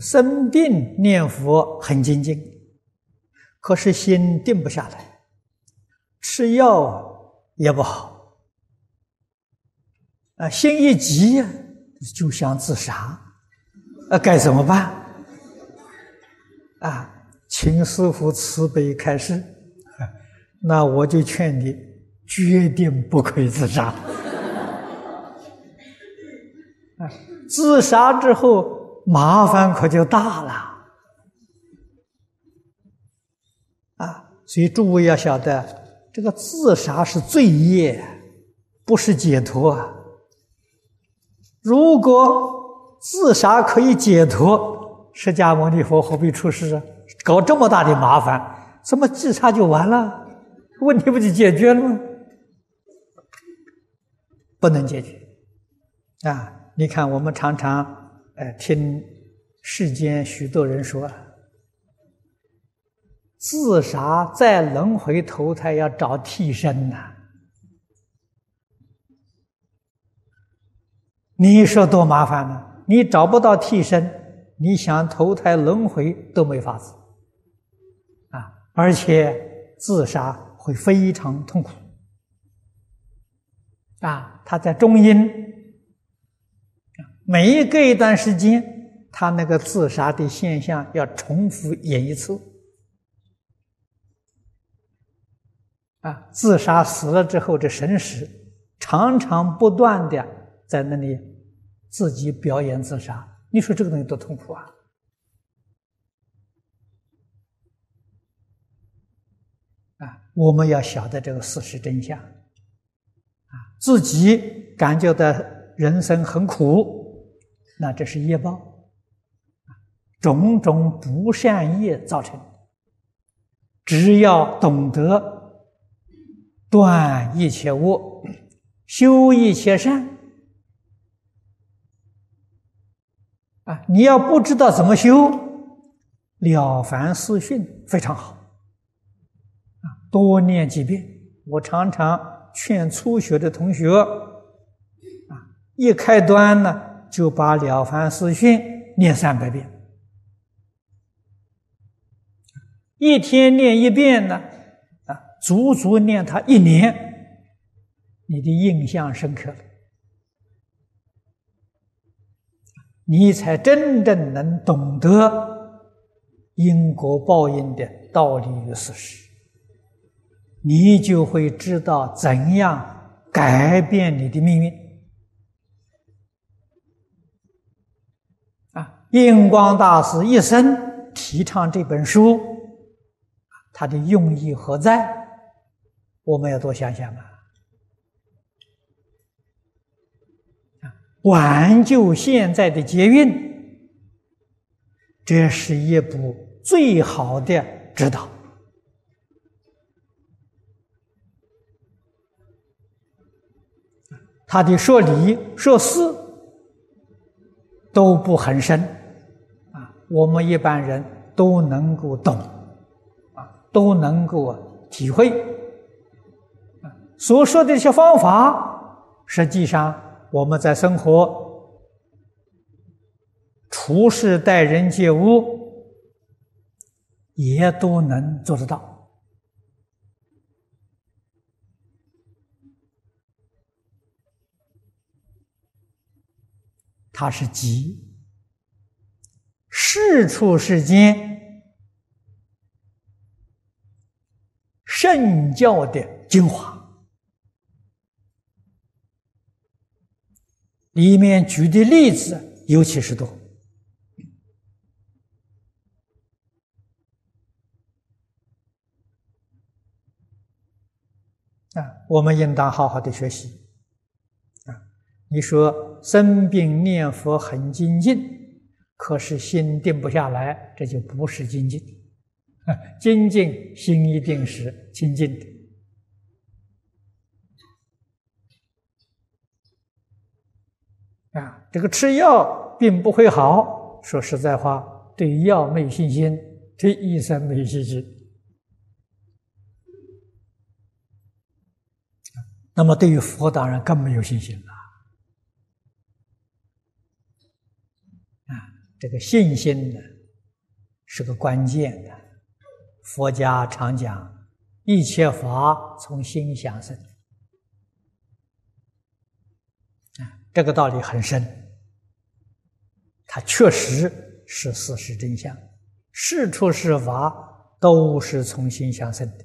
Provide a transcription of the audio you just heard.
生病念佛很精进，可是心定不下来，吃药也不好，啊，心一急就想自杀，啊，该怎么办？啊，请师傅慈悲开示，那我就劝你决定不可以自杀。啊，自杀之后麻烦可就大了。啊，所以诸位要晓得，这个自杀是罪业，不是解脱啊。如果自杀可以解脱。释迦牟尼佛何必出世啊？搞这么大的麻烦，怎么自杀就完了？问题不就解决了吗？不能解决啊！你看，我们常常呃听世间许多人说，自杀在轮回投胎要找替身呐。你说多麻烦呢？你找不到替身。你想投胎轮回都没法子，啊！而且自杀会非常痛苦，啊！他在中阴，每一隔一段时间，他那个自杀的现象要重复演一次，啊！自杀死了之后，这神识常常不断的在那里自己表演自杀。你说这个东西多痛苦啊！啊，我们要晓得这个事实真相，啊，自己感觉到人生很苦，那这是业报，种种不善业造成。只要懂得断一切恶，修一切善。啊，你要不知道怎么修，《了凡四训》非常好，啊，多念几遍。我常常劝初学的同学，啊，一开端呢，就把《了凡四训》念三百遍，一天念一遍呢，啊，足足念它一年，你的印象深刻了。你才真正能懂得因果报应的道理与事实，你就会知道怎样改变你的命运。啊，印光大师一生提倡这本书，他的用意何在？我们要多想想啊。挽救现在的劫运，这是一部最好的指导。他的说理说事都不很深，我们一般人都能够懂，啊，都能够体会。所说的一些方法，实际上。我们在生活、处事、待人接物，也都能做得到。它是集世处世间圣教的精华。里面举的例子尤其是多啊，我们应当好好的学习啊。你说生病念佛很精进，可是心定不下来，这就不是精进。精进心一定是清净的。啊，这个吃药并不会好。说实在话，对药没有信心，对医生没有信心。那么对于佛，当然更没有信心了。这个信心呢，是个关键的。佛家常讲，一切法从心想生，啊，这个道理很深。它确实是事实真相，事出事法都是从心想生的。